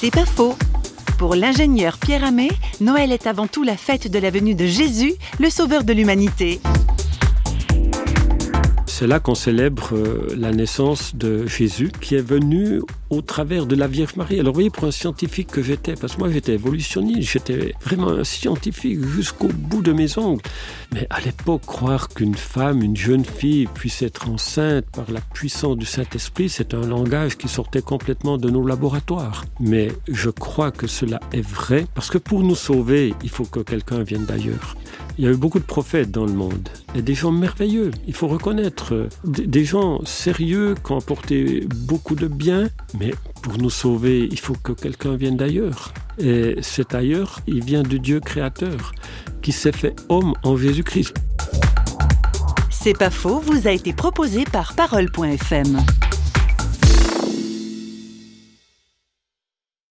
C'est pas faux. Pour l'ingénieur Pierre Amé, Noël est avant tout la fête de la venue de Jésus, le sauveur de l'humanité. C'est là qu'on célèbre euh, la naissance de Jésus qui est venu au travers de la Vierge Marie. Alors vous voyez, pour un scientifique que j'étais, parce que moi j'étais évolutionniste, j'étais vraiment un scientifique jusqu'au bout de mes ongles. Mais à l'époque, croire qu'une femme, une jeune fille puisse être enceinte par la puissance du Saint-Esprit, c'est un langage qui sortait complètement de nos laboratoires. Mais je crois que cela est vrai, parce que pour nous sauver, il faut que quelqu'un vienne d'ailleurs. Il y a eu beaucoup de prophètes dans le monde des gens merveilleux, il faut reconnaître, des gens sérieux qui ont apporté beaucoup de bien, mais pour nous sauver, il faut que quelqu'un vienne d'ailleurs. Et cet ailleurs, il vient du Dieu créateur qui s'est fait homme en Jésus-Christ. C'est pas faux, vous a été proposé par parole.fm.